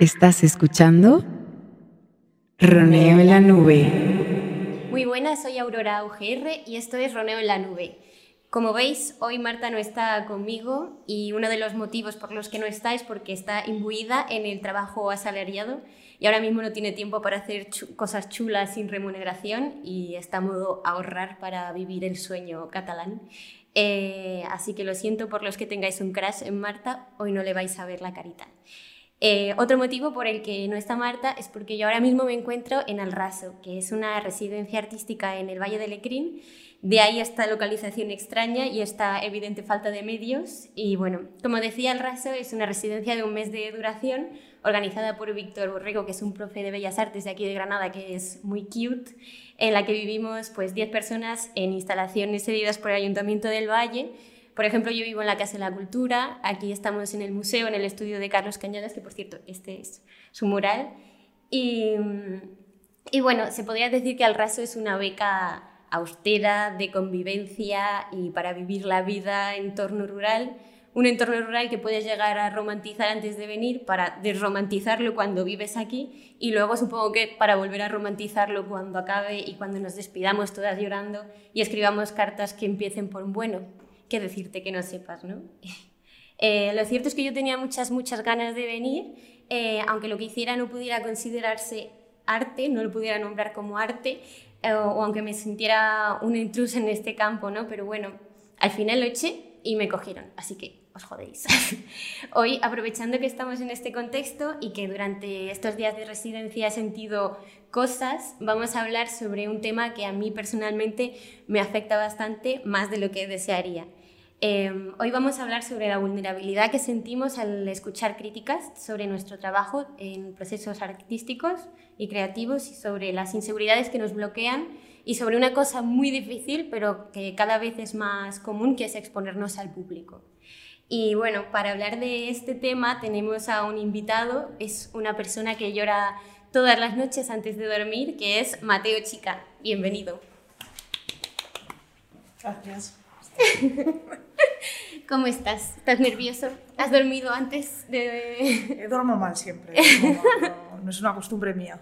¿Estás escuchando? Roneo en la nube. Muy buenas, soy Aurora UGR y esto es Roneo en la nube. Como veis, hoy Marta no está conmigo y uno de los motivos por los que no está es porque está imbuida en el trabajo asalariado y ahora mismo no tiene tiempo para hacer cosas chulas sin remuneración y está a modo ahorrar para vivir el sueño catalán. Eh, así que lo siento por los que tengáis un crash en Marta, hoy no le vais a ver la carita. Eh, otro motivo por el que no está Marta es porque yo ahora mismo me encuentro en Alraso, que es una residencia artística en el Valle de Lecrín. De ahí esta localización extraña y esta evidente falta de medios. Y bueno, como decía, Alraso es una residencia de un mes de duración organizada por Víctor Borrego, que es un profe de Bellas Artes de aquí de Granada, que es muy cute, en la que vivimos pues 10 personas en instalaciones cedidas por el Ayuntamiento del Valle por ejemplo, yo vivo en la Casa de la Cultura, aquí estamos en el museo, en el estudio de Carlos Cañadas, que por cierto, este es su mural. Y, bueno, se podría decir que Al Raso es una beca austera, de convivencia y para vivir la vida en entorno rural. Un entorno rural que puedes llegar a romantizar antes de venir para desromantizarlo cuando vives aquí y luego supongo que para volver a romantizarlo cuando acabe y cuando nos despidamos todas llorando y escribamos cartas que empiecen por bueno que decirte que no sepas, ¿no? Eh, lo cierto es que yo tenía muchas, muchas ganas de venir, eh, aunque lo que hiciera no pudiera considerarse arte, no lo pudiera nombrar como arte, eh, o aunque me sintiera una intrusa en este campo, ¿no? Pero bueno, al final lo eché y me cogieron, así que os jodéis. Hoy, aprovechando que estamos en este contexto y que durante estos días de residencia he sentido cosas, vamos a hablar sobre un tema que a mí personalmente me afecta bastante, más de lo que desearía. Em, hoy vamos a hablar sobre la vulnerabilidad que sentimos al escuchar críticas sobre nuestro trabajo en procesos artísticos y creativos y sobre las inseguridades que nos bloquean y sobre una cosa muy difícil pero que cada vez es más común que es exponernos al público. Y bueno, para hablar de este tema tenemos a un invitado, es una persona que llora todas las noches antes de dormir, que es Mateo Chica. Bienvenido. Gracias. ¿Cómo estás? ¿Estás nervioso? ¿Has dormido antes de...? Duermo mal siempre, no, es una costumbre mía.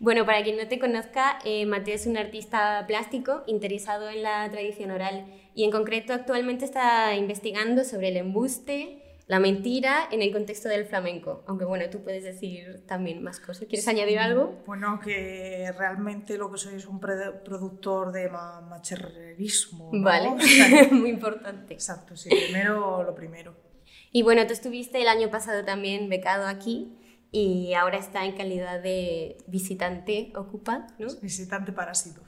Bueno, para quien no te conozca, eh, Mateo es un artista plástico interesado en la tradición oral y en concreto actualmente está investigando sobre el embuste, la mentira en el contexto del flamenco. Aunque bueno, tú puedes decir también más cosas. ¿Quieres añadir algo? Bueno, que realmente lo que soy es un productor de macherrerismo. Vale, muy importante. Exacto, sí, primero lo primero. Y bueno, tú estuviste el año pasado también becado aquí y ahora está en calidad de visitante ocupa, ¿no? Visitante parásito.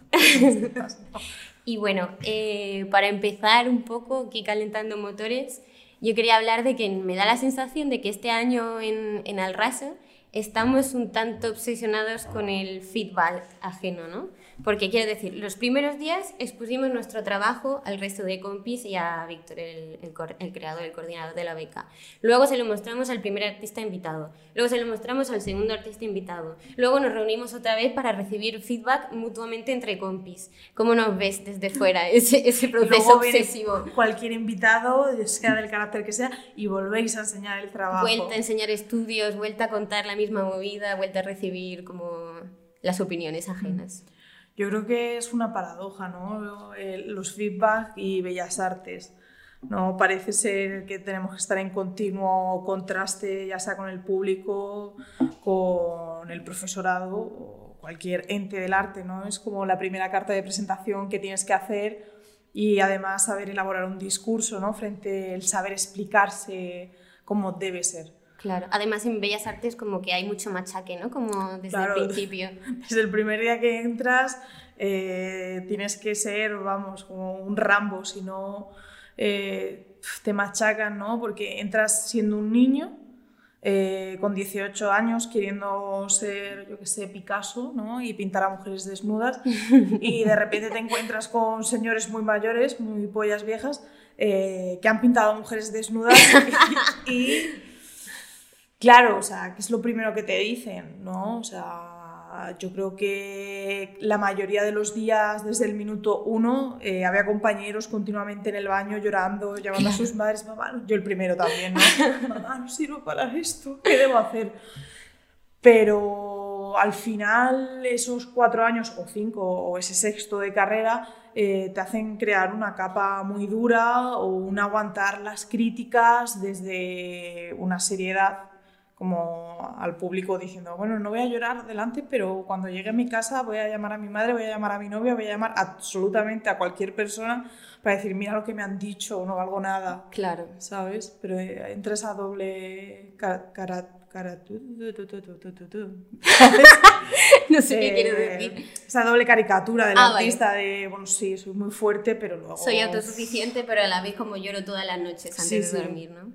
y bueno, eh, para empezar un poco, aquí calentando motores, yo quería hablar de que me da la sensación de que este año en, en Alraso estamos un tanto obsesionados con el feedback ajeno, ¿no? Porque quiero decir, los primeros días expusimos nuestro trabajo al resto de compis y a Víctor, el, el, creador, el coordinador de la beca. Luego se lo mostramos al primer artista invitado. Luego se lo mostramos al segundo artista invitado. Luego nos reunimos otra vez para recibir feedback mutuamente entre compis. ¿Cómo nos ves desde fuera ese, ese proceso obsesivo? Cualquier invitado, sea del carácter que sea, y volvéis a enseñar el trabajo. Vuelta a enseñar estudios, vuelta a contar la misma movida, vuelta a recibir como las opiniones ajenas. Yo creo que es una paradoja, ¿no? Los feedback y bellas artes. No parece ser que tenemos que estar en continuo contraste, ya sea con el público, con el profesorado o cualquier ente del arte, ¿no? Es como la primera carta de presentación que tienes que hacer y además saber elaborar un discurso, ¿no? Frente al saber explicarse como debe ser. Claro, además en Bellas Artes como que hay mucho machaque, ¿no? Como desde el principio. Desde el primer día que entras eh, tienes que ser, vamos, como un Rambo, si no eh, te machacan, ¿no? Porque entras siendo un niño eh, con 18 años queriendo ser, yo qué sé, Picasso, ¿no? Y pintar a mujeres desnudas y de repente te encuentras con señores muy mayores, muy pollas viejas, que han pintado a mujeres desnudas y Claro, o sea, ¿qué es lo primero que te dicen? ¿no? O sea, yo creo que la mayoría de los días, desde el minuto uno, eh, había compañeros continuamente en el baño llorando, llamando a sus madres, mamá, yo el primero también, ¿no? mamá, no sirvo para esto, ¿qué debo hacer? pero al final esos cuatro años o cinco o ese sexto de carrera eh, te hacen crear una capa muy dura o un aguantar las críticas desde una seriedad como al público diciendo, bueno, no voy a llorar delante, pero cuando llegue a mi casa voy a llamar a mi madre, voy a llamar a mi novia, voy a llamar absolutamente a cualquier persona para decir, mira lo que me han dicho, no valgo nada. Claro. ¿Sabes? Pero eh, entra esa doble cara... no sé qué quiero decir. Esa doble caricatura del ah, artista de, bueno, sí, soy muy fuerte, pero luego... Soy autosuficiente, pero a la vez como lloro todas las noches antes de dormir, ¿no?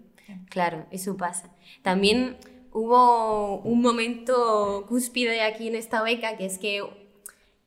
Claro, eso pasa. También hubo un momento cúspide aquí en esta beca, que es que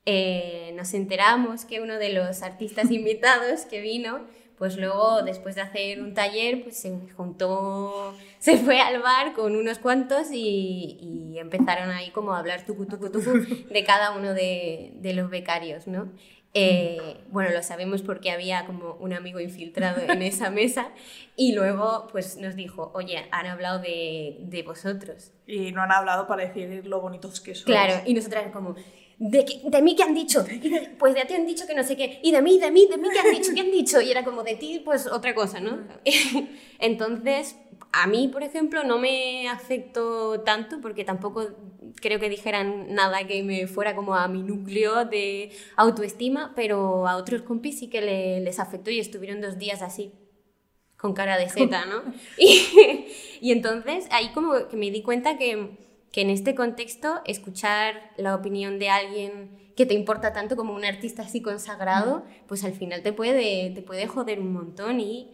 eh, nos enteramos que uno de los artistas invitados que vino, pues luego después de hacer un taller, pues se juntó, se fue al bar con unos cuantos y, empezaron ahí como a hablar tucu, tucu, tucu de cada uno de, de los becarios, ¿no? Eh, bueno, lo sabemos porque había como un amigo infiltrado en esa mesa y luego pues nos dijo, oye, han hablado de, de vosotros. Y no han hablado para decir lo bonitos que son. Claro, y nosotras como, ¿De, ¿De, mí qué han dicho? pues de ti han dicho que no sé qué. Y de mí, de mí, de mí qué han dicho, qué han dicho. Y era como de ti, pues otra cosa, ¿no? Entonces, a mí, por ejemplo, no me afectó tanto porque tampoco creo que dijeran nada que me fuera como a mi núcleo de autoestima, pero a otros compis sí que les afectó y estuvieron dos días así, con cara de seta, ¿no? y, y, entonces ahí como que me di cuenta que, que en este contexto escuchar la opinión de alguien que te importa tanto como un artista así consagrado, pues al final te puede, te puede joder un montón y,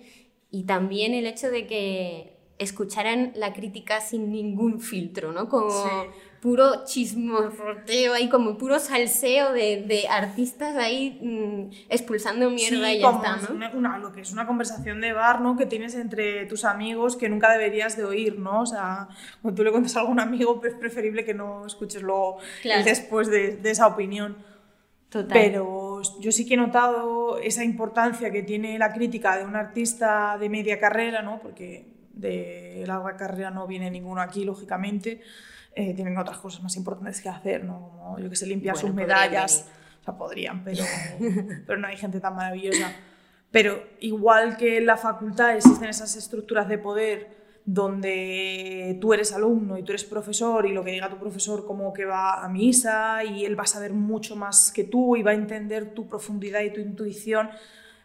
y también el hecho de que escucharan la crítica sin ningún filtro, ¿no? Como puro chismorroteo ahí, como puro salseo de, de artistas ahí mm, expulsando mierda y ya está, ¿no? Una, lo que es una conversación de bar, ¿no? Que tienes entre tus amigos que nunca deberías de oír, ¿no? O sea, cuando tú le cuentas a algún amigo, es preferible que no escuches luego después de, de, esa opinión. Total. Pero yo sí que he notado esa importancia que tiene la crítica de un artista de media carrera, ¿no? Porque de larga carrera no viene ninguno aquí, lógicamente eh, tienen otras cosas más importantes que hacer, ¿no? Como yo que sé, limpiar sus medallas. O sea, podrían, pero, pero no hay gente tan maravillosa. Pero igual que en la facultad existen esas estructuras de poder donde tú eres alumno y tú eres profesor y lo que diga tu profesor como que va a misa y él va a saber mucho más que tú y va a entender tu profundidad y tu intuición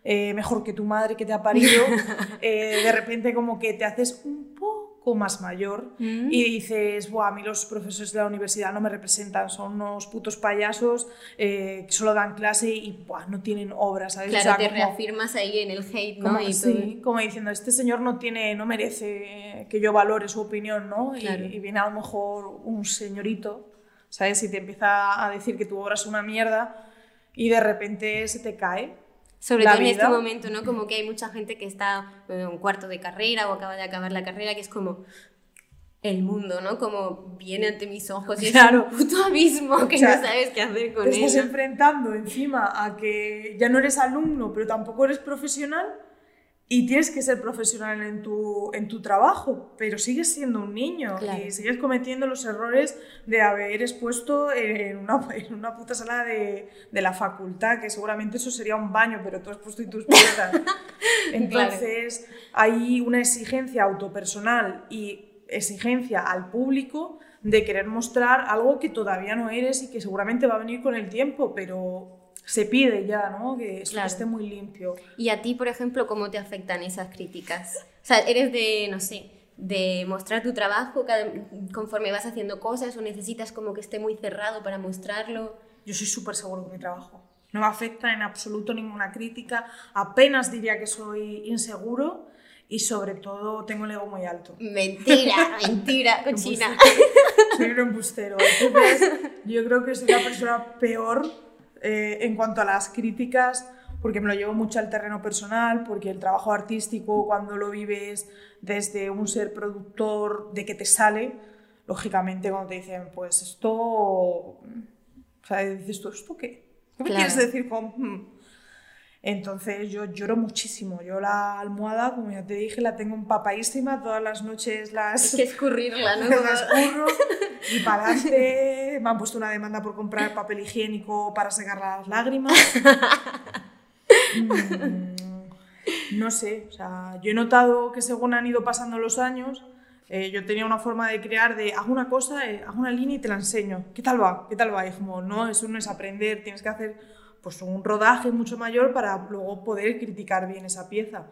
eh, mejor que tu madre que te ha parido, eh, de repente como que te haces un poco más mayor mm. y dices, Buah, a mí los profesores de la universidad no me representan, son unos putos payasos eh, que solo dan clase y Buah, no tienen obras, ¿sabes? Claro, te reafirmas ahí en el hate, ¿no? Como, sí, como diciendo, este señor no tiene, no merece que yo valore su opinión, ¿no? Y, y, viene a lo mejor un señorito, ¿sabes? Y te empieza a decir que tu obra es una mierda y de repente se te cae sobre todo en este momento, ¿no? Como que hay mucha gente que está en un cuarto de carrera o acaba de acabar la carrera, que es como el mundo, ¿no? Como viene ante mis ojos y claro. es un puto abismo que no sabes qué hacer con él. Te estás enfrentando encima a que ya no eres alumno, pero tampoco eres profesional y tienes que ser profesional en tu, en tu trabajo, pero sigues siendo un niño y sigues cometiendo los errores de haber expuesto en una, en una puta sala de, de, la facultad, que seguramente eso sería un baño, pero tú has puesto y tus piezas. Entonces hay una exigencia autopersonal y exigencia al público de querer mostrar algo que todavía no eres y que seguramente va a venir con el tiempo, pero se pide ya, ¿no? Que esté muy limpio. ¿Y a ti, por ejemplo, cómo te afectan esas críticas? O sea, eres de, no sé, de mostrar tu trabajo conforme vas haciendo cosas o necesitas como que esté muy cerrado para mostrarlo. Yo soy súper seguro de mi trabajo. No me afecta en absoluto ninguna crítica. Apenas diría que soy inseguro y sobre todo tengo el ego muy alto. Mentira, mentira, cochina. soy un embustero. Entonces, yo creo que soy la persona peor eh, en cuanto a las críticas, porque me lo llevo mucho al terreno personal, porque el trabajo artístico, cuando lo vives desde un ser productor, de que te sale, lógicamente cuando te dicen, pues esto, o sea, dices tú, ¿esto qué? ¿Qué me quieres decir con...? Hmm"? Entonces yo lloro muchísimo. Yo la almohada, como ya te dije, la tengo empapadísima. Todas las noches las... Hay que escurrirla, ¿no? las escurro y para adelante. Me han puesto una demanda por comprar papel higiénico para secar las lágrimas. Mm, no sé, o sea, yo he notado que según han ido pasando los años, eh, yo tenía una forma de crear de hago una cosa, eh, hago una línea y te la enseño. ¿Qué tal va? ¿Qué tal va? Y como, no, eso no es aprender, tienes que hacer pues un rodaje mucho mayor para luego poder criticar bien esa pieza.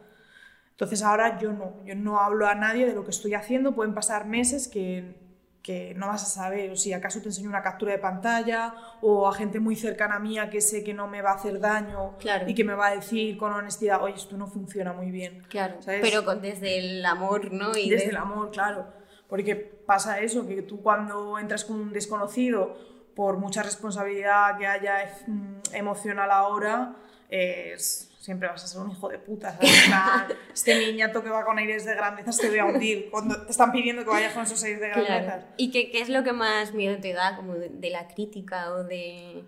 Entonces ahora yo no, yo no hablo a nadie de lo que estoy haciendo, pueden pasar meses que que no vas a saber, o si acaso te enseño una captura de pantalla o a gente muy cercana a mía que sé que no me va a hacer daño y que me va a decir con honestidad, oye, esto no funciona muy bien. Claro, pero con, desde el amor, ¿no? Y desde el amor, claro. Porque pasa eso, que tú cuando entras con un desconocido, por mucha responsabilidad que haya mm, emocional ahora, es siempre vas a ser un hijo de puta. este niñato que va con aires de grandeza te voy a hundir cuando te están pidiendo que vayas con esos aires de grandeza. ¿Y qué, qué, es lo que más miedo te da, como de, la crítica o de...?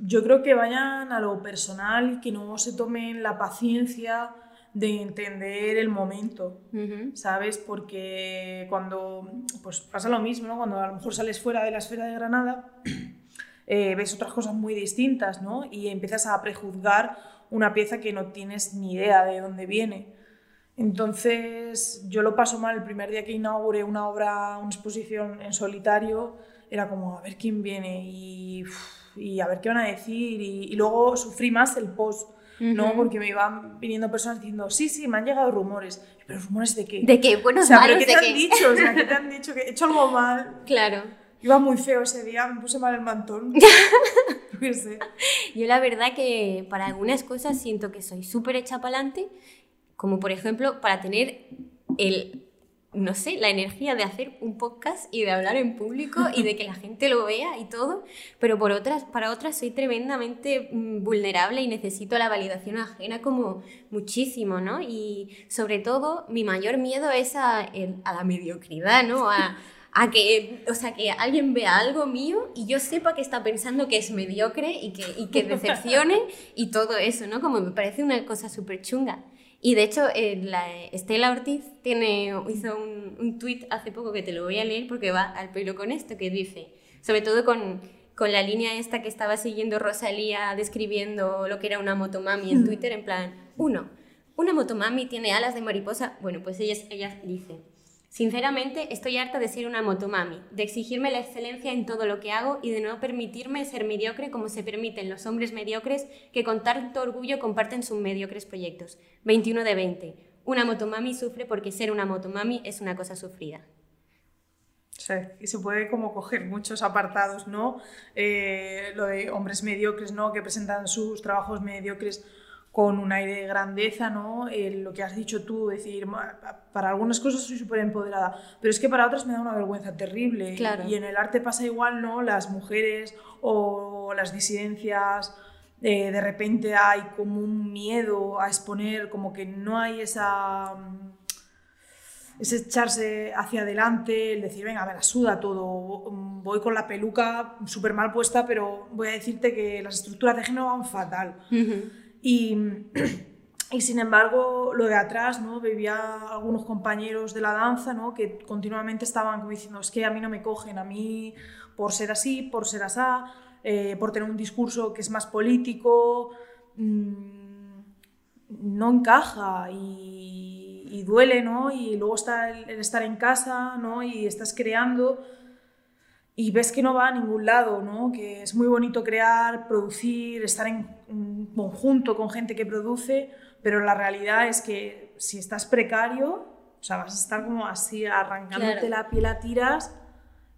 Yo creo que vayan a lo personal y que no se tomen la paciencia de entender el momento, ¿sabes? Porque cuando pues pasa lo mismo, ¿no? Cuando a lo mejor sales fuera de la esfera de Granada, eh, ves otras cosas muy distintas, ¿no? Y empiezas a prejuzgar una pieza que no tienes ni idea de dónde viene. Entonces yo lo paso mal el primer día que inauguré una obra, una exposición en solitario, era como a ver quién viene y, y a ver qué van a decir y, luego sufrí más el post. ¿No? Porque me iban viniendo personas diciendo, sí, sí, me han llegado rumores. ¿Pero rumores de qué? ¿De qué? Bueno, o sea, ¿pero qué te han dicho? O sea, ¿qué te han dicho? ¿Que he hecho algo mal? Claro. Iba muy feo ese día, me puse mal el mantón. Yo la verdad que para algunas cosas siento que soy súper hecha para adelante, como por ejemplo para tener el, no sé, la energía de hacer un podcast y de hablar en público y de que la gente lo vea y todo, pero por otras, para otras soy tremendamente mm, vulnerable y necesito la validación ajena como muchísimo, ¿no? Y sobre todo mi mayor miedo es a, la mediocridad, ¿no? A, a que, o sea, que alguien vea algo mío y yo sepa que está pensando que es mediocre y que, y que decepcione y todo eso, ¿no? Como me parece una cosa súper chunga. Y de hecho, eh, la Estela Ortiz tiene, hizo un, un tuit hace poco que te lo voy a leer porque va al pelo con esto, que dice, sobre todo con, con la línea esta que estaba siguiendo Rosalía describiendo lo que era una motomami en mm. Twitter, en plan, uno, una motomami tiene alas de mariposa, bueno, pues ella, ella dice, Sinceramente, estoy harta de ser una motomami, de exigirme la excelencia en todo lo que hago y de no permitirme ser mediocre como se permiten los hombres mediocres que con tanto orgullo comparten sus mediocres proyectos. 21 de 20. Una motomami sufre porque ser una motomami es una cosa sufrida. Sí, y se puede como coger muchos apartados, ¿no? Eh, lo de hombres mediocres, ¿no? Que presentan sus trabajos mediocres con un aire de grandeza, ¿no? lo que has dicho tú, decir, para algunas cosas soy súper empoderada, pero es que para otras me da una vergüenza terrible. Y en el arte pasa igual, ¿no? Las mujeres o las disidencias, eh, de repente hay como un miedo a exponer, como que no hay esa ese echarse hacia adelante, el decir, venga, me la suda todo, voy con la peluca súper mal puesta, pero voy a decirte que las estructuras de género van fatal. Y, sin embargo, lo de atrás, ¿no? Veía algunos compañeros de la danza, ¿no? Que continuamente estaban diciendo, es que a mí no me cogen, a mí por ser así, por ser asá, eh, por tener un discurso que es más político, mmm, no encaja y, y, duele, ¿no? Y luego está el, el estar en casa, ¿no? Y estás creando y ves que no va a ningún lado, ¿no? que es muy bonito crear, producir, estar en, conjunto con gente que produce, pero la realidad es que si estás precario, o sea, vas a estar como así arrancándote la piel a tiras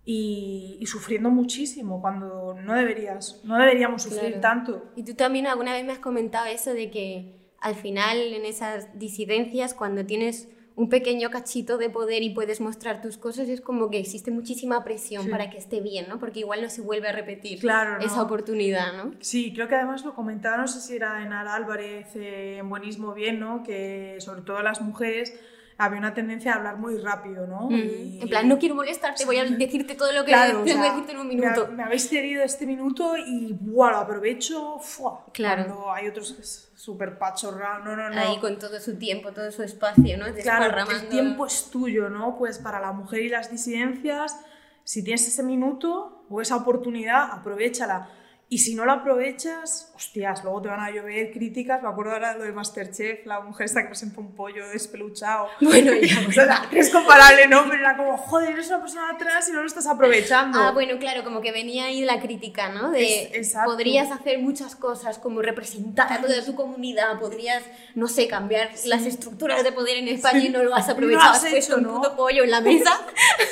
y, sufriendo muchísimo cuando no deberías, no deberíamos sufrir tanto. Y tú también alguna vez me has comentado eso de que al final en esas disidencias, cuando tienes un pequeño cachito de poder y puedes mostrar tus cosas, es como que existe muchísima presión para que esté bien, ¿no? Porque igual no se vuelve a repetir esa oportunidad, ¿no? Sí, creo que además lo comentaba, no sé si era en Álvarez, en Buenismo Bien, ¿no? Que sobre todo las mujeres había una tendencia a hablar muy rápido, ¿no? Mm. Y- En plan, no quiero molestarte, voy a decirte todo lo que Claro, tengo que sea, decirte en un me minuto. ha- Me, habéis cedido este minuto y ¡buah! lo aprovecho. ¡fua! Claro. Cuando hay otros que es súper pachorrado. No, no, no. Ahí con todo su tiempo, todo su espacio, ¿no? Claro, el tiempo es tuyo, ¿no? Pues para la mujer y las disidencias, si tienes ese minuto o esa oportunidad, aprovechala. Y si no la aprovechas, hostias, luego te van a llover críticas. Me acuerdo ahora de lo de Masterchef, la mujer esta que presenta un pollo despeluchado. Bueno, ya, O sea, es comparable, ¿no? Pero era como, joder, eres una persona atrás y no lo estás aprovechando. Ah, bueno, claro, como que venía ahí la crítica, ¿no? De Es- podrías hacer muchas cosas como representar a toda tu comunidad, podrías, no sé, cambiar las estructuras de poder en España y no lo has Y no lo aprovechado, has has puesto hecho, un ¿no? puto pollo en la mesa.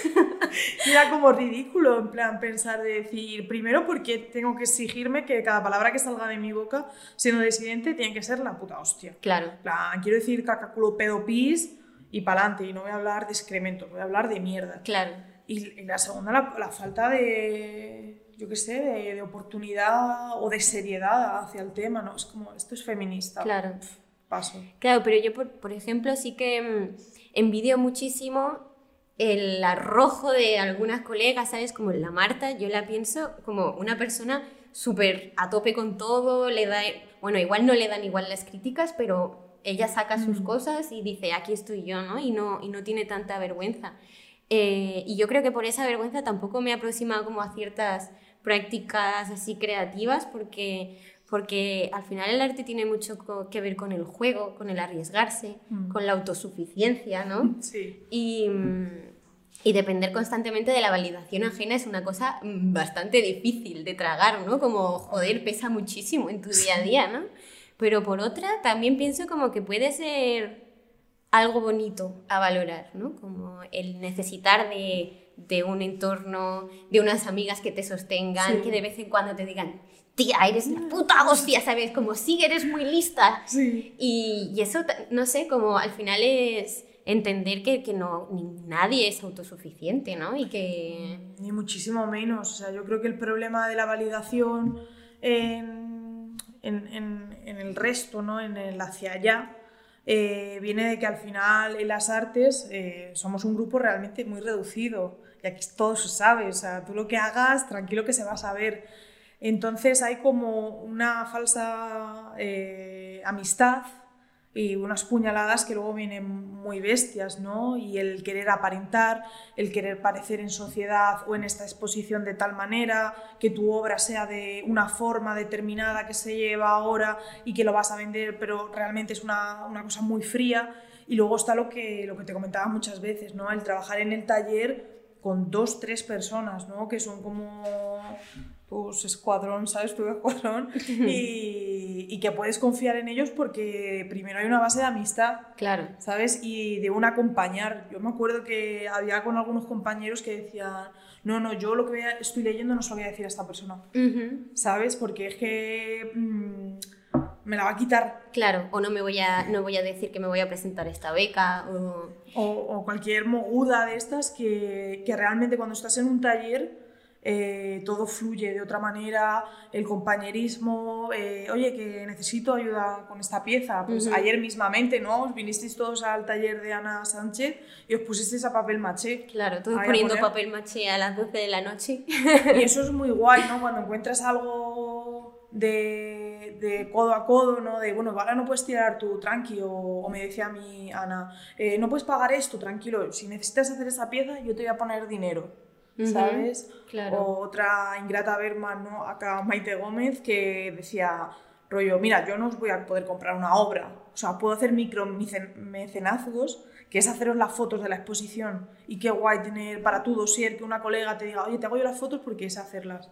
Era como ridículo, en plan, pensar de decir, primero, porque tengo que exigirme que cada palabra que salga de mi boca, siendo disidente, tiene que ser la puta hostia. Claro, plan, quiero decir caca, culo, pedo, pis y pa'lante, y no voy a hablar de excremento, voy a hablar de mierda. claro. Y, y la segunda, la, la falta de, yo qué sé, de, de oportunidad o de seriedad hacia el tema, ¿no? Es como, esto es feminista. Claro. Paso. Claro, pero yo, por, por ejemplo, sí que mm, envidio muchísimo el arrojo de algunas colegas, ¿sabes? Como la Marta, yo la pienso como una persona súper a tope con todo, le da, bueno, igual no le dan igual las críticas, pero ella saca sus cosas y dice, aquí estoy yo, ¿no? Y no, y no tiene tanta vergüenza. Eh, y yo creo que por esa vergüenza tampoco me he aproximado como a ciertas prácticas así creativas porque, porque al final el arte tiene mucho que ver con el juego, con el arriesgarse, Mm. con la autosuficiencia, ¿no? Sí. Y, mm, y depender constantemente de la validación ajena es una cosa mm, bastante difícil de tragar, ¿no? Como, joder, pesa muchísimo en tu día a día, ¿no? Pero por otra, también pienso como que puede ser algo bonito a valorar, ¿no? Como el necesitar de, de un entorno, de unas amigas que te sostengan, Sí. que de vez en cuando te digan, tía, eres la puta hostia, ¿sabes? Como sí, eres muy lista. Sí. Y, y eso, no sé, como al final es entender que, que no, ni nadie es autosuficiente, ¿no? Y que... Ni muchísimo menos. O sea, yo creo que el problema de la validación en, en- en- en el resto, ¿no? en el hacia allá, eh, viene de que al final en las artes eh, somos un grupo realmente muy reducido. Y aquí todo se sabe. O sea, tú lo que hagas, tranquilo que se va a saber. Entonces hay como una falsa eh, amistad y unas puñaladas que luego vienen muy bestias, ¿no? Y el querer aparentar, el querer parecer en sociedad o en esta exposición de tal manera, que tu obra sea de una forma determinada que se lleva ahora y que lo vas a vender, pero realmente es una, una cosa muy fría. Y luego está lo que, lo que te comentaba muchas veces, ¿no? El trabajar en el taller con dos, tres personas, ¿no? Que son como tus escuadrón, ¿sabes? Tu escuadrón. y, y que puedes confiar en ellos porque primero hay una base de amistad, Claro. ¿sabes? Y de un acompañar. Yo me acuerdo que había con algunos compañeros que decían, no, no, yo lo que estoy leyendo no se lo voy a decir a esta persona, Ujú. ¿sabes? Porque es que mm, me la va a quitar. Claro, o no me voy a, no voy a decir que me voy a presentar esta beca, o... O, o cualquier moguda de estas que, que realmente cuando estás en un taller eh, todo fluye de otra manera, el compañerismo, eh, oye, que necesito ayuda con esta pieza. Pues ayer mismamente, ¿no? Os vinisteis todos al taller de Ana Sánchez y os pusisteis a papel maché. Claro, todos poniendo papel maché a las 12 de la noche. Y eso es muy guay, ¿no? Cuando encuentras algo de, de codo a codo, ¿no? De, bueno, ahora no puedes tirar tú, tranqui, o, o me decía a mí Ana, eh, no puedes pagar esto, tranquilo, si necesitas hacer esta pieza, yo te voy a poner dinero, ¿sabes? claro. O otra ingrata Berman, ¿no? Acá Maite Gómez, que decía, rollo, mira, yo no os voy a poder comprar una obra, o sea, puedo hacer micro mecen- mecenazgos, que es haceros las fotos de la exposición, y qué guay tener para tu dossier que una colega te diga, oye, te hago yo las fotos porque es hacerlas.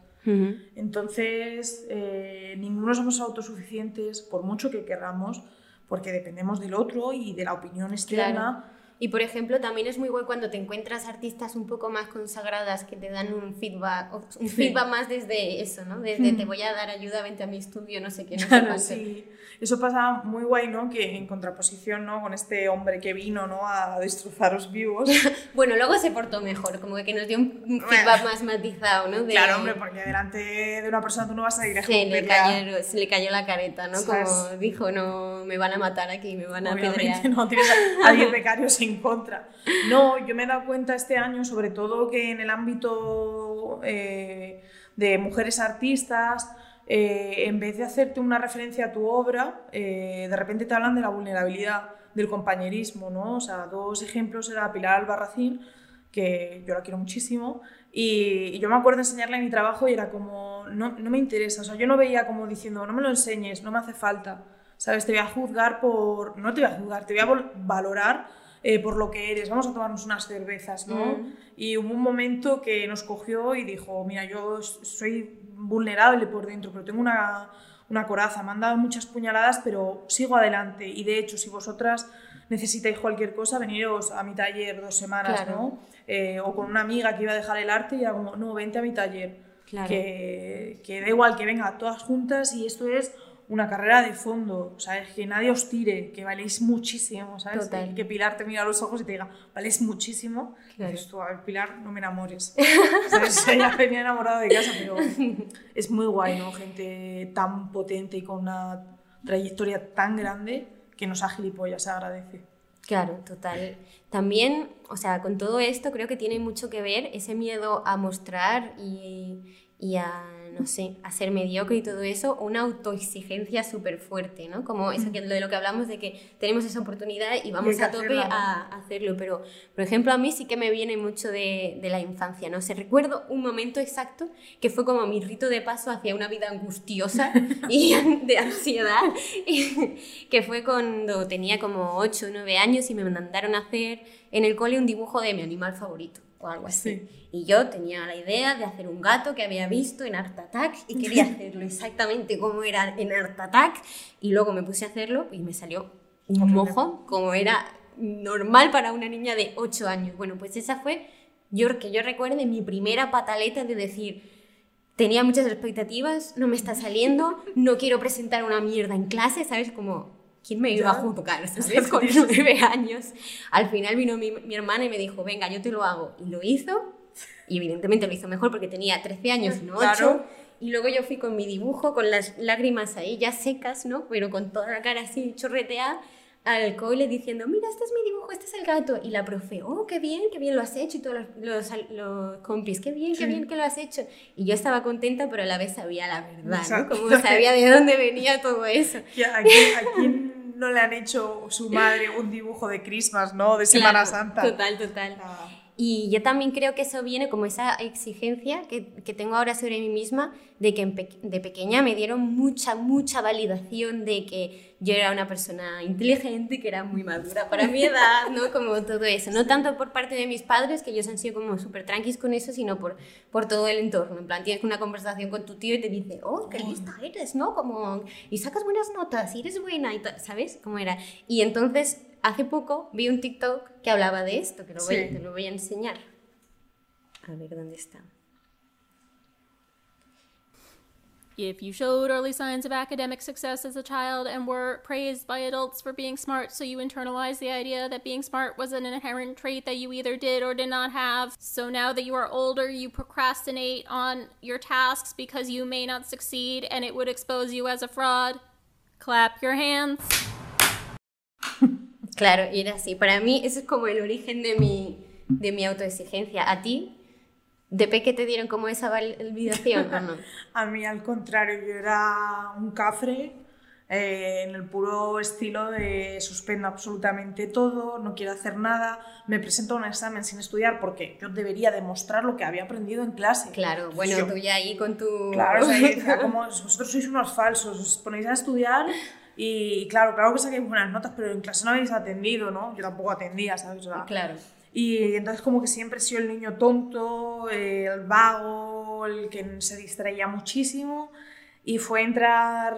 Entonces, eh, ninguno somos autosuficientes, por mucho que querramos, porque dependemos del otro y de la opinión externa. Y por ejemplo, también es muy guay cuando te encuentras artistas un poco más consagradas que te dan un feedback, un Sí. feedback más desde eso, ¿no? Desde Mm. te voy a dar ayuda, vente a mi estudio, no sé qué, no sé Claro, cuánto. sí. Eso pasa muy guay, ¿no? Que en contraposición, ¿no? Con este hombre que vino, ¿no? A destrozaros vivos. Bueno, luego se portó mejor, como que nos dio un feedback más matizado, ¿no? De- Claro, hombre, porque delante de una persona tú no vas a ir a se le, cayó, se le cayó la careta, ¿no? Como ¿Sabes? dijo, no, me van a matar aquí, me van a apedrear. no tienes a 10 becarios en en contra. No, yo me he dado cuenta este año, sobre todo que en el ámbito eh, de mujeres artistas, eh, en vez de hacerte una referencia a tu obra, eh, de repente te hablan de la vulnerabilidad, del compañerismo, ¿no? O sea, dos ejemplos era Pilar Albarracín, que yo la quiero muchísimo, y, yo me acuerdo de enseñarle mi trabajo y era como, no, no me interesa, o sea, yo no veía como diciendo, no me lo enseñes, no me hace falta, ¿sabes? Te voy a juzgar por, no te voy a juzgar, te voy a valorar eh, por lo que eres, vamos a tomarnos unas cervezas, ¿no? Mm. Y hubo un momento que nos cogió y dijo, mira, yo soy vulnerable por dentro, pero tengo una, una coraza, me han dado muchas puñaladas, pero sigo adelante. Y de hecho, si vosotras necesitáis cualquier cosa, veniros a mi taller dos semanas, Claro. ¿no? Eh, o con una amiga que iba a dejar el arte y era como, no, vente a mi taller. Claro. Que, que da igual que venga todas juntas y esto es una carrera de fondo, ¿sabes? Que nadie os tire, que valéis muchísimo, ¿sabes? Total. Que Pilar te mira a los ojos y te diga, valéis muchísimo. Claro. Y dices tú, a ver, Pilar, no me enamores. ¿Sabes? Ella venía enamorada de casa, pero es muy guay, ¿no? Gente tan potente y con una trayectoria tan grande que nos ha gilipollas, se agradece. Claro, total. También, o sea, con todo esto creo que tiene mucho que ver ese miedo a mostrar y, y a, no sé, a ser mediocre y todo eso, una autoexigencia súper fuerte, ¿no? Como eso que, de lo que hablamos de que tenemos esa oportunidad y vamos a tope a, a hacerlo. Pero, por ejemplo, a mí sí que me viene mucho de, de la infancia, ¿no? Se recuerdo un momento exacto que fue como mi rito de paso hacia una vida angustiosa y de ansiedad, y que fue cuando tenía como 8 o 9 años y me mandaron a hacer en el cole un dibujo de mi animal favorito o algo así. Sí. Y yo tenía la idea de hacer un gato que había visto en Art Attack y quería hacerlo exactamente como era en Art Attack y luego me puse a hacerlo y me salió un mojo como era normal para una niña de 8 años. Bueno, pues esa fue, yo que yo recuerde, mi primera pataleta de decir, tenía muchas expectativas, no me está saliendo, no quiero presentar una mierda en clase, ¿sabes? Como, ¿quién me iba a Ya. juzgar, ¿sabes? Con nueve años. Al final vino mi, mi hermana y me dijo, venga, yo te lo hago. Y lo hizo, y evidentemente lo hizo mejor porque tenía 13 años, no 8. Claro. Y luego yo fui con mi dibujo, con las lágrimas ahí ya secas, ¿no? Pero con toda la cara así chorreteada al cole diciendo, mira, este es mi dibujo, este es el gato. Y la profe, oh, qué bien, qué bien lo has hecho. Y todos los, los, los compis, qué bien, qué bien que lo has hecho. Y yo estaba contenta, pero a la vez sabía la verdad, ¿no? Como sabía de dónde venía todo eso. ¿A quién, a quién no le han hecho su madre un dibujo de Christmas, ¿no? De Semana Claro, Santa. Total, total. Ah. Y yo también creo que eso viene como esa exigencia que, que tengo ahora sobre mí misma, de que pe- de pequeña me dieron mucha, mucha validación de que yo era una persona inteligente, que era muy madura para mi edad, ¿no? Como todo eso. No tanto por parte de mis padres, que ellos han sido como súper tranquis con eso, sino por, por todo el entorno. En plan, tienes una conversación con tu tío y te dice, oh, qué lista eres, ¿no? Como, y sacas buenas notas, y eres buena, y ¿sabes? Cómo era. Y entonces, hace poco vi un TikTok que hablaba de esto, que lo voy, Sí. te lo voy a enseñar. A ver dónde está. If you showed early signs of academic success as a child and were praised by adults for being smart, so you internalized the idea that being smart was an inherent trait that you either did or did not have. So now that you are older, you procrastinate on your tasks because you may not succeed and it would expose you as a fraud. Clap your hands. Claro, y era así. Para mí, eso es como el origen de mi, de mi autoexigencia. ¿A ti? ¿De peque te dieron como esa validación o no? A mí, al contrario, yo era un cafre eh, en el puro estilo de suspendo absolutamente todo, no quiero hacer nada, me presento a un examen sin estudiar porque yo debería demostrar lo que había aprendido en clase. Claro, bueno, Yo- tú ya ahí con tu... Claro, o sea, como vosotros sois unos falsos, os ponéis a estudiar y claro, claro que saquéis buenas notas, pero en clase no habéis atendido, ¿no? Yo tampoco atendía, ¿sabes? O sea, Claro. y entonces como que siempre he sido el niño tonto, eh, el vago, el que se distraía muchísimo y fue entrar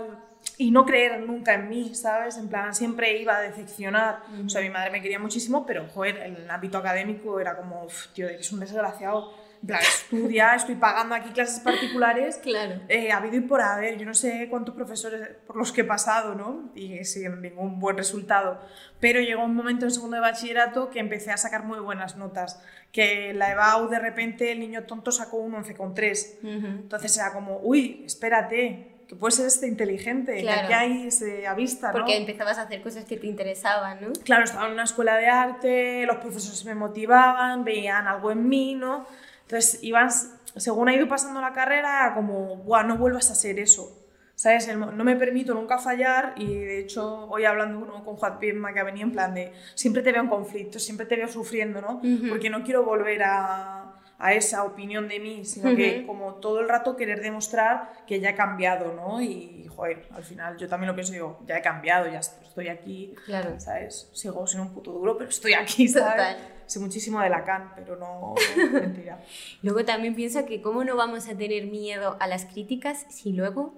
y no creer nunca en mí, ¿sabes? En plan, siempre iba a decepcionar. O sea, mi madre me quería muchísimo, pero, joder, en el ámbito académico era como, "Uf, tío, eres un desgraciado. Plan, estudia, estoy pagando aquí clases particulares. Claro. Eh, ha habido y por haber, yo no sé cuántos profesores por los que he pasado, ¿no? Y sin ningún buen resultado. Pero llegó un momento en segundo de bachillerato que empecé a sacar muy buenas notas. Que la EBAU de repente el niño tonto sacó un 11,3. Ujú. Entonces era como, uy, espérate, que puedes ser este inteligente, Claro. que aquí hay se avista, ¿no? Porque empezabas a hacer cosas que te interesaban, ¿no? Claro, estaba en una escuela de arte, los profesores me motivaban, veían algo en mí, ¿no? Entonces, iban, según ha ido pasando la carrera, era como, Buah, no vuelvas a ser eso. ¿Sabes? El no me permito nunca fallar y de hecho hoy hablando uno con Juan Pirma que ha venido en plan de siempre te veo en conflicto, siempre te veo sufriendo, ¿no? Ujú. Porque no quiero volver a, a esa opinión de mí, sino que Ujú. como todo el rato querer demostrar que ya he cambiado, ¿no? Y, joder, al final yo también lo pienso digo, ya he cambiado, ya estoy aquí, Claro. ¿sabes? Sigo siendo un puto duro, pero estoy aquí, ¿sabes? Total. Sé muchísimo de Lacan, pero no, mentira. Luego también pienso que cómo no vamos a tener miedo a las críticas si luego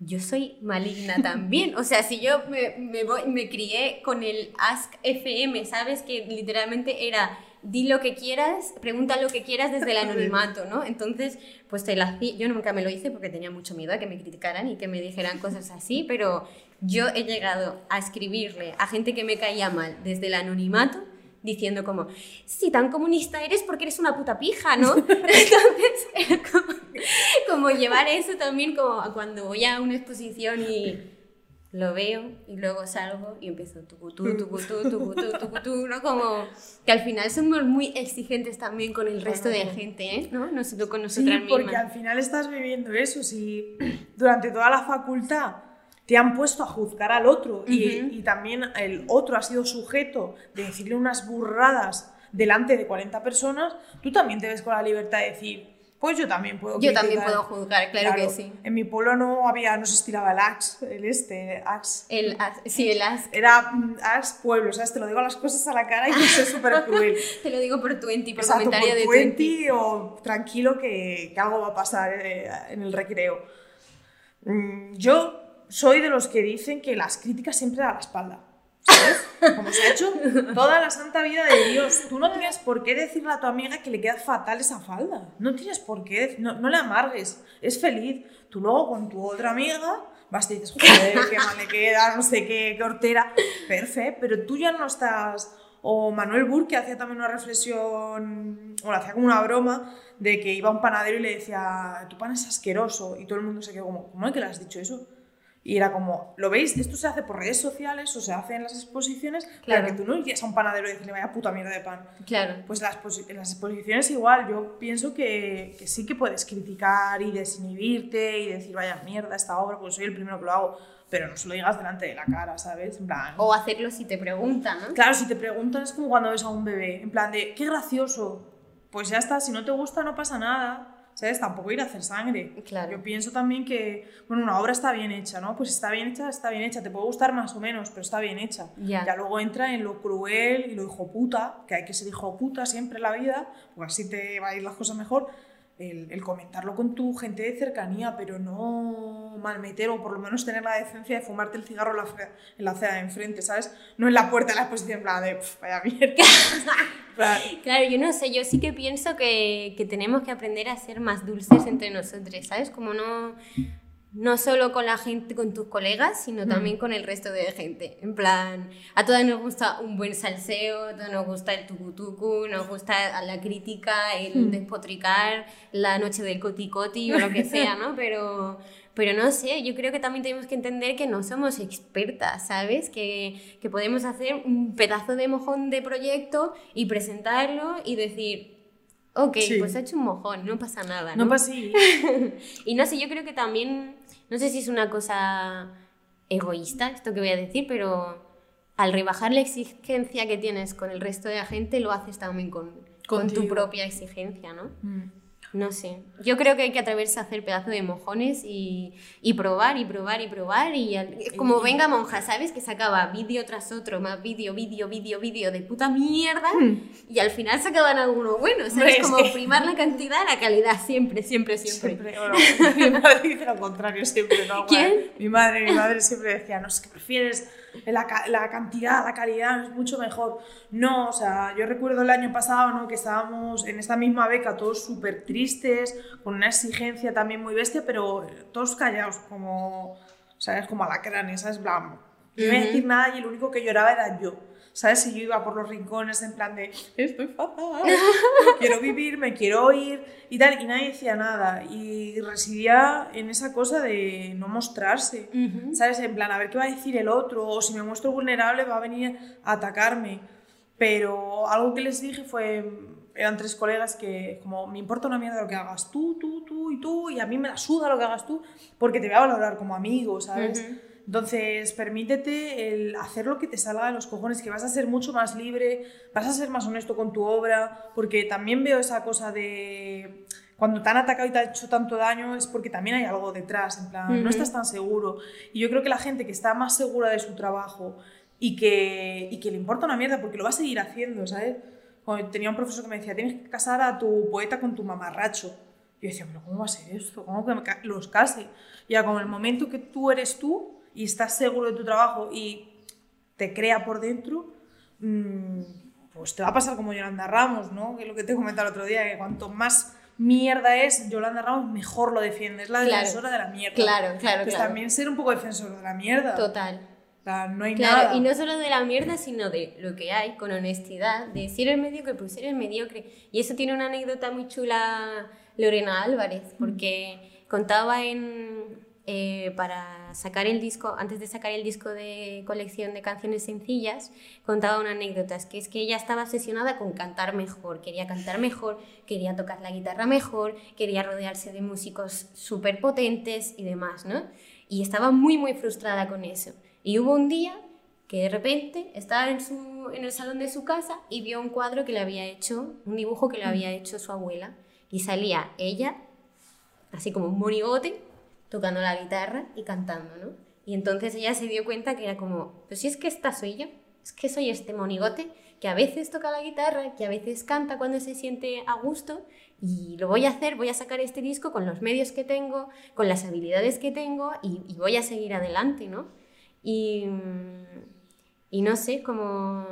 yo soy maligna también. O sea, si yo me, me, voy- me crié con el Ask FM, ¿sabes? Que literalmente era di lo que quieras, pregunta lo que quieras desde el anonimato, ¿no? Entonces, pues te la yo nunca me lo hice porque tenía mucho miedo a que me criticaran y que me dijeran cosas así, pero yo he llegado a escribirle a gente que me caía mal desde el anonimato diciendo como, si tan comunista eres porque eres una puta pija, ¿no? Entonces, como, como llevar eso también como a cuando voy a una exposición y lo veo y luego salgo y empiezo tucutú, tucutú, tucutú, tucutú, ¿no? Como que al final somos muy exigentes también con el resto de gente, ¿eh? ¿No? No solo con Sí, nosotras porque mismas. al final estás viviendo eso. Si durante toda la facultad te han puesto a juzgar al otro y, Ujú. y también el otro ha sido sujeto de decirle unas burradas delante de 40 personas, tú también te ves con la libertad de decir, pues yo también puedo Yo también criticar". puedo juzgar, claro, que sí. En mi pueblo no había, no se estiraba el axe, el este, axe. El, as- sí, el as, Era mm, axe pueblo, ¿sabes? Te lo digo las cosas a la cara y yo soy súper cruel. te lo digo por 20, por Exacto, comentario por de 20. 20 o tranquilo que, que algo va a pasar eh, en el recreo. Mm, Yo soy de los que dicen que las críticas siempre a la espalda. ¿Sabes? Como se ha hecho toda la santa vida de Dios. Tú no tienes por qué decirle a tu amiga que le queda fatal esa falda. No tienes por qué. No, no le amargues. Es feliz. Tú luego con tu otra amiga vas y dices, joder, qué mal le queda, no sé qué, qué hortera. Perfecto, pero tú ya no estás. O Manuel Burke hacía también una reflexión, o hacía como una broma, de que iba a un panadero y le decía, tu pan es asqueroso. Y todo el mundo se quedó como, ¿cómo es que le has dicho eso? Y era como, ¿lo veis? Esto se hace por redes sociales o se hace en las exposiciones, Claro. pero que tú no irías a un panadero y decirle, vaya puta mierda de pan. Claro. Pues las, en las exposiciones igual, yo pienso que, que sí que puedes criticar y desinhibirte y decir, vaya mierda esta obra, pues soy el primero que lo hago, pero no se lo digas delante de la cara, ¿sabes? En plan, O hacerlo si te preguntan, ¿no? Claro, si te preguntan es como cuando ves a un bebé, en plan de, qué gracioso. Pues ya está, si no te gusta no pasa nada, ¿sabes? Tampoco ir a hacer sangre. Claro. Yo pienso también que, bueno, una obra está bien hecha, ¿no? Pues está bien hecha, está bien hecha. Te puede gustar más o menos, pero está bien hecha. Ya. luego entra en lo cruel y lo hijo puta, que hay que ser hijo puta siempre en la vida, porque así te va a ir las cosas mejor. El, el comentarlo con tu gente de cercanía, pero no malmeter o por lo menos tener la decencia de fumarte el cigarro en la, en la acera de enfrente, ¿sabes? No en la puerta de la exposición, en plan de, "Pf, vaya mierda. Claro, yo no sé, yo sí que pienso que, que tenemos que aprender a ser más dulces entre nosotros, ¿sabes? Como no, no solo con la gente, con tus colegas, sino también con el resto de gente. En plan, a todas nos gusta un buen salseo, a todas nos gusta el tucutucu, nos gusta la crítica, el despotricar, la noche del coticoti o lo que sea, ¿no? Pero, pero no sé, yo creo que también tenemos que entender que no somos expertas, ¿sabes? Que, que podemos hacer un pedazo de mojón de proyecto y presentarlo y decir, ok, Sí. pues ha hecho un mojón, no pasa nada. no ¿no? pasa. Y no sé, yo creo que también, no sé si es una cosa egoísta esto que voy a decir, pero al rebajar la exigencia que tienes con el resto de la gente, lo haces también con, con tu propia exigencia, ¿no? Mm. No sé. Yo creo que hay que atreverse a hacer pedazo de mojones y, y probar y probar y probar. Y al- como venga monja, ¿sabes? Que sacaba vídeo tras otro, más vídeo, vídeo, vídeo, vídeo de puta mierda. Y al final sacaban alguno bueno, ¿sabes? es Como primar la cantidad la calidad, siempre, siempre, siempre. Siempre, bueno, mi madre dice lo contrario siempre, ¿no? ¿Quién? Mi madre, mi madre siempre decía, no, es que prefieres la, la cantidad, la calidad, es mucho mejor. No, o sea, yo recuerdo el año pasado, ¿no? Que estábamos en esta misma beca todos súper tristes, con una exigencia también muy bestia, pero todos callados, como, ¿sabes? Como alacranes, ¿sabes? Plan, No iba a decir nada y el único que lloraba era yo. ¿Sabes? Y yo iba por los rincones en plan de, estoy fatal, quiero vivir, me quiero oír y tal, y nadie decía nada. Y residía en esa cosa de no mostrarse, ¿sabes? En plan, a ver qué va a decir el otro, o si me muestro vulnerable va a venir a atacarme. Pero algo que les dije fue, eran tres colegas que como me importa una mierda lo que hagas tú, tú, tú y tú, y a mí me la suda lo que hagas tú, porque te voy a valorar como amigo, ¿sabes? Entonces, permítete el hacer lo que te salga de los cojones, que vas a ser mucho más libre, vas a ser más honesto con tu obra, porque también veo esa cosa de cuando te han atacado y te ha hecho tanto daño es porque también hay algo detrás, en plan, no estás tan seguro. Y yo creo que la gente que está más segura de su trabajo y que, y que le importa una mierda, porque lo va a seguir haciendo, ¿sabes? Cuando tenía un profesor que me decía, tienes que casar a tu poeta con tu mamarracho. Yo decía, pero ¿cómo va a ser esto? ¿Cómo que los case? Ya como el momento que tú eres tú, y estás seguro de tu trabajo y te crea por dentro, mm, pues te va a pasar como Yolanda Ramos, ¿no? Que es lo que te comentaba el otro día, que cuanto más mierda es Yolanda Ramos, mejor lo defiende. Es la defensora de la mierda. Claro, claro, pues claro. también ser un poco defensor de la mierda. Total. O sea, no hay Claro, nada. y no solo de la mierda, sino de lo que hay, con honestidad, de si eres mediocre, pues eres mediocre. Y eso tiene una anécdota muy chula Lorena Álvarez, porque contaba en, eh, para sacar el disco, antes de sacar el disco de colección de canciones sencillas, contaba una anécdota, es que es que ella estaba obsesionada con cantar mejor, quería cantar mejor, quería tocar la guitarra mejor, quería rodearse de músicos súper potentes y demás, ¿no? Y estaba muy, muy frustrada con eso. Y hubo un día que de repente estaba en, su, en el salón de su casa y vio un cuadro que le había hecho, un dibujo que le había hecho su abuela, y salía ella, así como un monigote, tocando la guitarra y cantando, ¿no? Y entonces ella se dio cuenta que era como, pues si es que esta soy yo, es que soy este monigote que a veces toca la guitarra, que a veces canta cuando se siente a gusto y lo voy a hacer, voy a sacar este disco con los medios que tengo, con las habilidades que tengo y, voy a seguir adelante, ¿no? Y, y no sé, como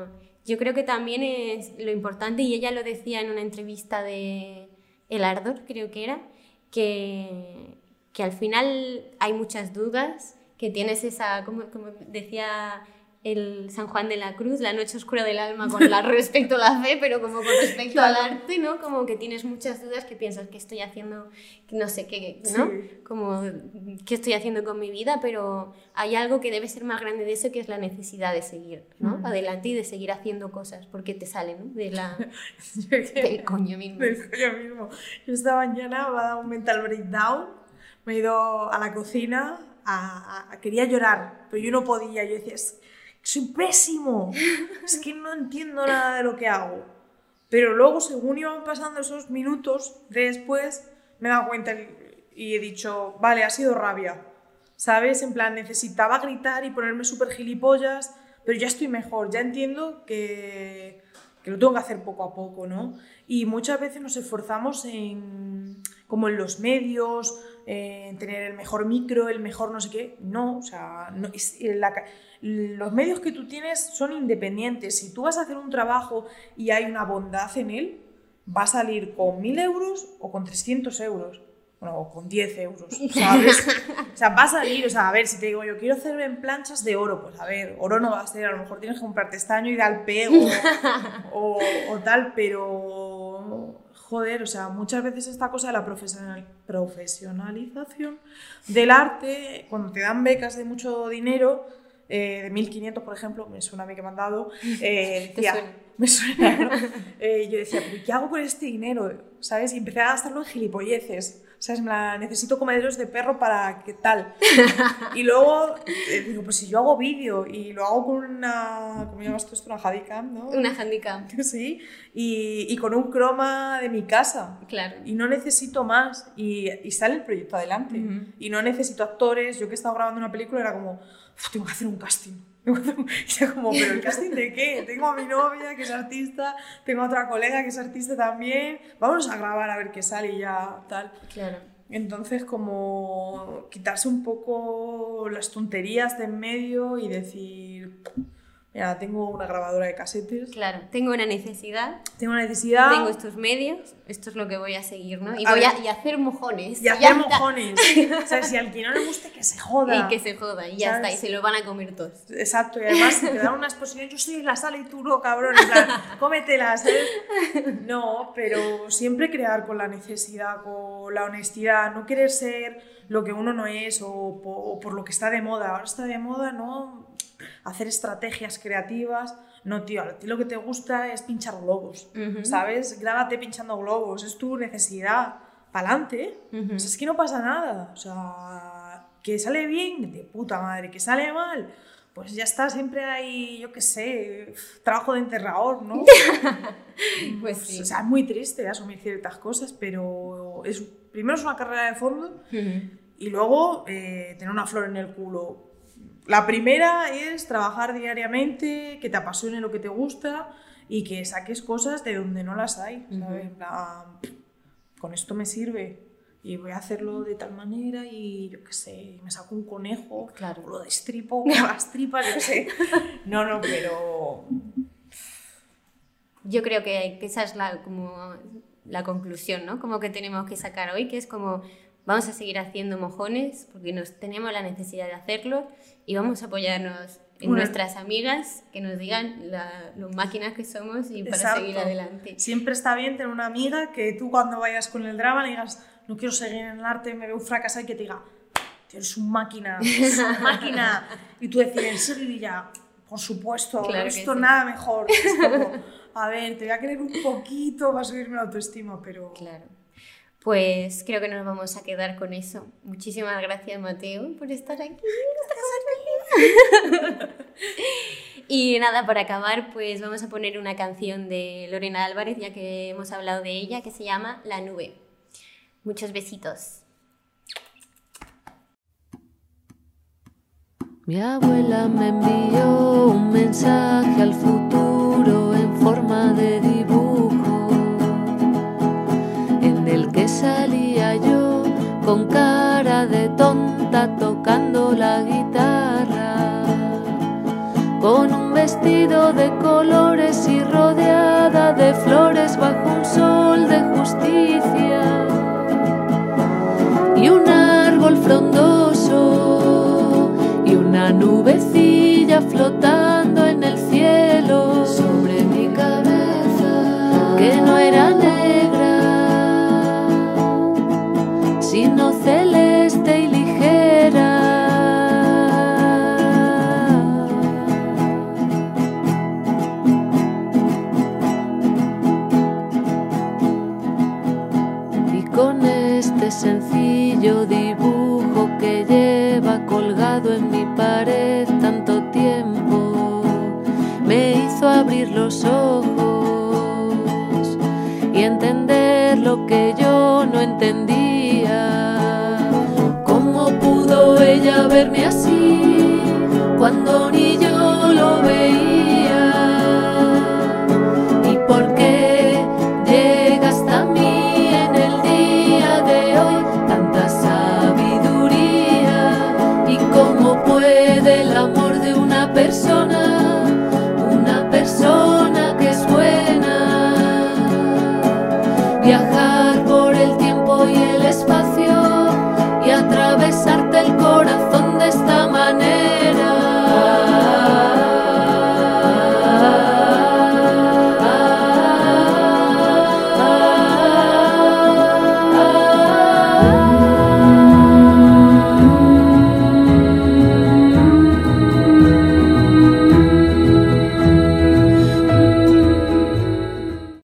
yo creo que también es lo importante, y ella lo decía en una entrevista de El Ardor, creo que era, que, que al final hay muchas dudas, que tienes esa, como, como decía el San Juan de la Cruz, la noche oscura del alma con la, respecto a la fe, pero como con respecto al arte, ¿no? Como que tienes muchas dudas que piensas que estoy haciendo, no sé qué, ¿no? Sí. Como qué estoy haciendo con mi vida, pero hay algo que debe ser más grande de eso, que es la necesidad de seguir, ¿no? Adelante y de seguir haciendo cosas, porque te salen, ¿no? De la, del coño mismo. del coño mismo. Yo esta mañana me ha dado un mental breakdown, me he ido a la cocina, a, a- quería llorar, pero yo no podía, yo decía, es soy pésimo, es que no entiendo nada de lo que hago. Pero luego, según iban pasando esos minutos de después, me he dado cuenta y he dicho, vale, ha sido rabia. ¿Sabes? En plan, necesitaba gritar y ponerme súper gilipollas, pero ya estoy mejor, ya entiendo que, que lo tengo que hacer poco a poco, ¿no? Y muchas veces nos esforzamos en, como en los medios, en tener el mejor micro, el mejor no sé qué. No, o sea, no, es- la ca- los medios que tú tienes son independientes. Si tú vas a hacer un trabajo y hay una bondad en él, va a salir con 1000 euros o con 300 euros. Bueno, o con 10 euros, ¿sabes? o sea, va a salir, o sea, a ver, si te digo yo quiero hacer en planchas de oro, pues a ver, oro no va a ser, a lo mejor tienes que comprarte estaño y dar pego o, o tal, pero joder, o sea, muchas veces esta cosa de la profesional- profesionalización del arte, cuando te dan becas de mucho dinero, eh, de 1500 por ejemplo, me suena a mí que me han dado, eh, ¿Te decía, suena? me suena, ¿no? Eh, yo decía, ¿pero qué hago con este dinero? ¿Sabes? Y empecé a gastarlo en gilipolleces. ¿Sabes? En plan, necesito comederos de perro para qué tal. Y luego eh, digo, pues si yo hago vídeo y lo hago con una, ¿cómo llamas tú esto? Una Hadicam, ¿no? Una handicap, Sí, y, y con un croma de mi casa. claro. Y no necesito más. Y, y sale el proyecto adelante. Y no necesito actores. Yo que estaba grabando una película era como, "Uf, tengo que hacer un casting. Tengo que hacer un-". Y era como, ¿pero el casting de qué? Tengo a mi novia que es artista, tengo a otra colega que es artista también. Vamos a grabar a ver qué sale y ya tal. Claro. Entonces, como quitarse un poco las tonterías de en medio y decir, Mira, tengo una grabadora de casetes, Claro, tengo una necesidad, tengo una necesidad tengo estos medios, esto es lo que voy a seguir, ¿no? Y A voy ver. a y hacer mojones. y hacer mojones. o sea, si al que no le guste, que se joda. Y que se joda, y ya ¿Sabes? está, y se lo van a comer todos. Exacto, y además si te dan una exposición, yo estoy en la sala y tú no, cabrón, en plan, cómetela, ¿sabes? No, pero siempre crear con la necesidad, con la honestidad, no querer ser lo que uno no es o por lo que está de moda. Ahora está de moda, ¿no? Hacer estrategias creativas. No, tío, a ti lo que te gusta es pinchar globos, Ujú. ¿sabes? Grábate pinchando globos, es tu necesidad. Pa'lante. Ujú. O sea, es que no pasa nada. O sea, que sale bien, de puta madre. Que sale mal, pues ya está, siempre hay, yo qué sé, trabajo de enterrador, ¿no? Pues sí. O sea, es muy triste asumir ciertas cosas, pero es, primero es una carrera de fondo Ujú. y luego eh, tener una flor en el culo. La primera es trabajar diariamente, que te apasione lo que te gusta y que saques cosas de donde no las hay, con esto me sirve y voy a hacerlo de tal manera y yo qué sé, me saco un conejo, Claro. lo destripo las tripas, yo qué sé. No, no, pero Yo creo que, que esa es la, como la conclusión, ¿no? Como que tenemos que sacar hoy, que es como vamos a seguir haciendo mojones porque nos tenemos la necesidad de hacerlo y vamos a apoyarnos en Bueno. nuestras amigas que nos digan la, lo máquinas que somos y para Exacto. seguir adelante. Siempre está bien tener una amiga que tú cuando vayas con el drama le digas, no quiero seguir en el arte, me veo fracasar y que te diga, eres un máquina, eres una máquina. Y tú decir, en serio, y ella, por supuesto, Claro visto sí. nada mejor. Es como, a ver, te voy a querer un poquito para subirme la autoestima, pero... Claro. Pues creo que nos vamos a quedar con eso. Muchísimas gracias, Mateo, por estar aquí. y nada, para acabar, pues vamos a poner una canción de Lorena Álvarez, ya que hemos hablado de ella, que se llama La Nube. Muchos besitos. Mi abuela me envió un mensaje al futuro con cara de tonta tocando la guitarra, con un vestido de colores y rodeada de flores bajo un sol de justicia. Y un árbol frondoso y una nubecilla flotando en el cielo. Sobre mi cabeza que no era con este sencillo dibujo que lleva colgado en mi pared tanto tiempo me hizo abrir los ojos y entender lo que yo no entendía. ¿Cómo pudo ella verme así cuando ni yo lo veía? Una